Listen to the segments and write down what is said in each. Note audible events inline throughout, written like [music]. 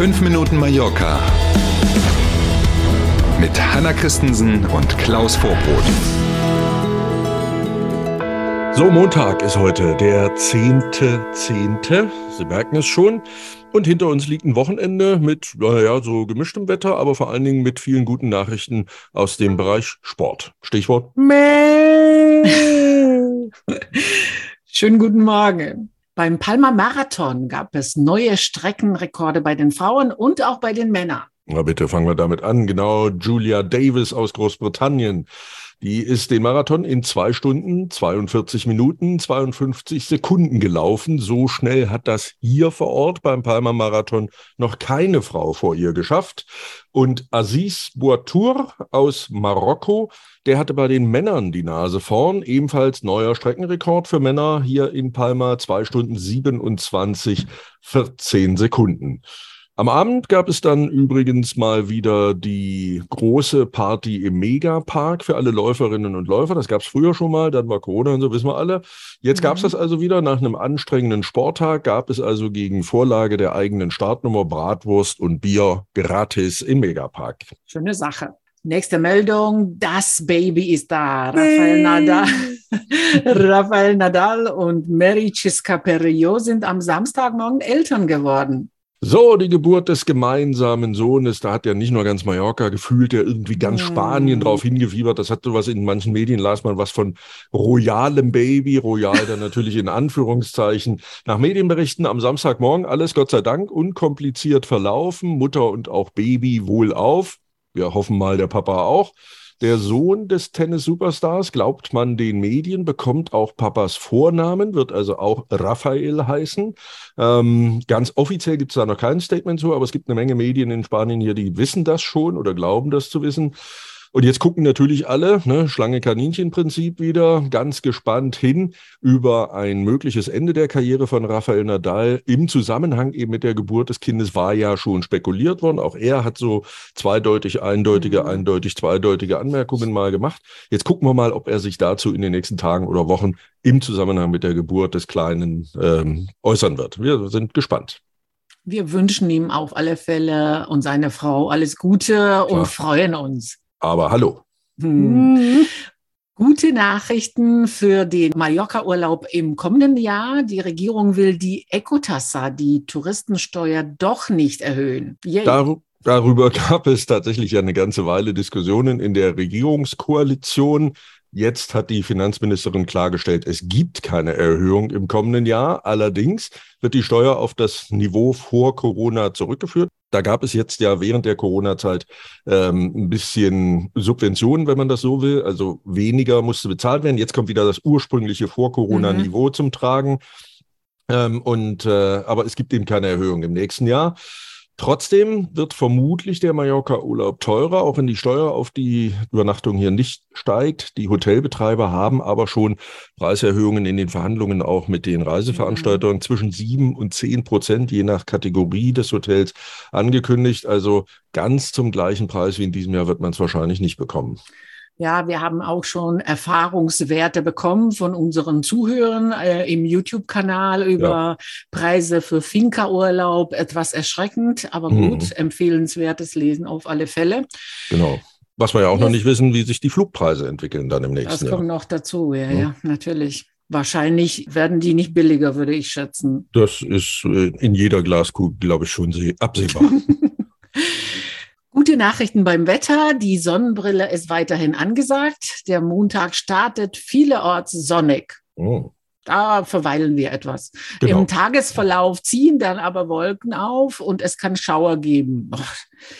5 Minuten Mallorca mit Hanna Christensen und Klaus Vorbrot. So, Montag ist heute der 10.10. Sie merken es schon. Und hinter uns liegt ein Wochenende mit, naja, so gemischtem Wetter, aber vor allen Dingen mit vielen guten Nachrichten aus dem Bereich Sport. Stichwort. [laughs] Schönen guten Morgen. Beim Palmer Marathon gab es neue Streckenrekorde bei den Frauen und auch bei den Männern. Na bitte, fangen wir damit an. Genau, Julia Davis aus Großbritannien. Die ist den Marathon in zwei Stunden, 42 Minuten, 52 Sekunden gelaufen. So schnell hat das hier vor Ort beim Palmer Marathon noch keine Frau vor ihr geschafft. Und Aziz Bouatour aus Marokko, der hatte bei den Männern die Nase vorn. Ebenfalls neuer Streckenrekord für Männer hier in Palma, zwei Stunden 27, 14 Sekunden. Am Abend gab es dann übrigens mal wieder die große Party im Megapark für alle Läuferinnen und Läufer. Das gab es früher schon mal, dann war Corona und so, wissen wir alle. Jetzt gab es mhm. das also wieder. Nach einem anstrengenden Sporttag gab es also gegen Vorlage der eigenen Startnummer Bratwurst und Bier gratis im Megapark. Schöne Sache. Nächste Meldung, das Baby ist da. Rafael Nadal, [laughs] Rafael Nadal und Mary Cisca Perillo sind am Samstagmorgen Eltern geworden. So, die Geburt des gemeinsamen Sohnes, da hat ja nicht nur ganz Mallorca gefühlt, ja irgendwie ganz Spanien drauf hingefiebert. Das hat sowas in manchen Medien, las man was von royalem Baby, royal dann natürlich in Anführungszeichen. Nach Medienberichten am Samstagmorgen alles Gott sei Dank unkompliziert verlaufen, Mutter und auch Baby wohlauf. Wir hoffen mal, der Papa auch. Der Sohn des Tennis-Superstars, glaubt man den Medien, bekommt auch Papas Vornamen, wird also auch Raphael heißen. Ähm, ganz offiziell gibt es da noch kein Statement zu, aber es gibt eine Menge Medien in Spanien hier, die wissen das schon oder glauben das zu wissen. Und jetzt gucken natürlich alle, ne, Schlange-Kaninchen-Prinzip wieder, ganz gespannt hin über ein mögliches Ende der Karriere von Rafael Nadal. Im Zusammenhang eben mit der Geburt des Kindes war ja schon spekuliert worden. Auch er hat so zweideutig, eindeutige, mhm. eindeutig, zweideutige Anmerkungen mal gemacht. Jetzt gucken wir mal, ob er sich dazu in den nächsten Tagen oder Wochen im Zusammenhang mit der Geburt des Kleinen ähm, äußern wird. Wir sind gespannt. Wir wünschen ihm auf alle Fälle und seiner Frau alles Gute Klar. und freuen uns. Aber hallo. Hm. Gute Nachrichten für den Mallorca-Urlaub im kommenden Jahr. Die Regierung will die Ecotassa, die Touristensteuer, doch nicht erhöhen. Dar darüber gab es tatsächlich eine ganze Weile Diskussionen in der Regierungskoalition. Jetzt hat die Finanzministerin klargestellt, es gibt keine Erhöhung im kommenden Jahr. Allerdings wird die Steuer auf das Niveau vor Corona zurückgeführt. Da gab es jetzt ja während der Corona-Zeit ähm, ein bisschen Subventionen, wenn man das so will. Also weniger musste bezahlt werden. Jetzt kommt wieder das ursprüngliche Vor-Corona-Niveau mhm. zum Tragen. Ähm, und äh, aber es gibt eben keine Erhöhung im nächsten Jahr. Trotzdem wird vermutlich der Mallorca-Urlaub teurer, auch wenn die Steuer auf die Übernachtung hier nicht steigt. Die Hotelbetreiber haben aber schon Preiserhöhungen in den Verhandlungen auch mit den Reiseveranstaltern mhm. zwischen sieben und zehn Prozent, je nach Kategorie des Hotels, angekündigt. Also ganz zum gleichen Preis wie in diesem Jahr wird man es wahrscheinlich nicht bekommen. Ja, wir haben auch schon Erfahrungswerte bekommen von unseren Zuhörern äh, im YouTube-Kanal über ja. Preise für Finca-Urlaub. Etwas erschreckend, aber mhm. gut, empfehlenswertes Lesen auf alle Fälle. Genau. Was wir ja auch noch nicht wissen, wie sich die Flugpreise entwickeln dann im nächsten Jahr. Das kommt noch dazu, ja, mhm. ja, natürlich. Wahrscheinlich werden die nicht billiger, würde ich schätzen. Das ist äh, in jeder Glaskugel, glaube ich, schon absehbar. [laughs] Gute Nachrichten beim Wetter. Die Sonnenbrille ist weiterhin angesagt. Der Montag startet vielerorts sonnig. Oh. Da verweilen wir etwas. Genau. Im Tagesverlauf ziehen dann aber Wolken auf und es kann Schauer geben.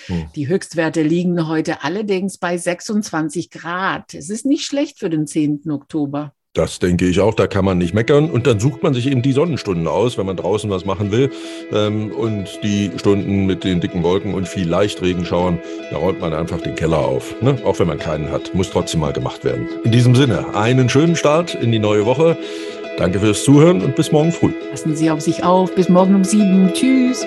Oh. Die Höchstwerte liegen heute allerdings bei 26 Grad. Es ist nicht schlecht für den 10. Oktober. Das denke ich auch, da kann man nicht meckern. Und dann sucht man sich eben die Sonnenstunden aus, wenn man draußen was machen will. Ähm, und die Stunden mit den dicken Wolken und viel Leichtregenschauern, da räumt man einfach den Keller auf. Ne? Auch wenn man keinen hat, muss trotzdem mal gemacht werden. In diesem Sinne, einen schönen Start in die neue Woche. Danke fürs Zuhören und bis morgen früh. Passen Sie auf sich auf. Bis morgen um sieben. Tschüss.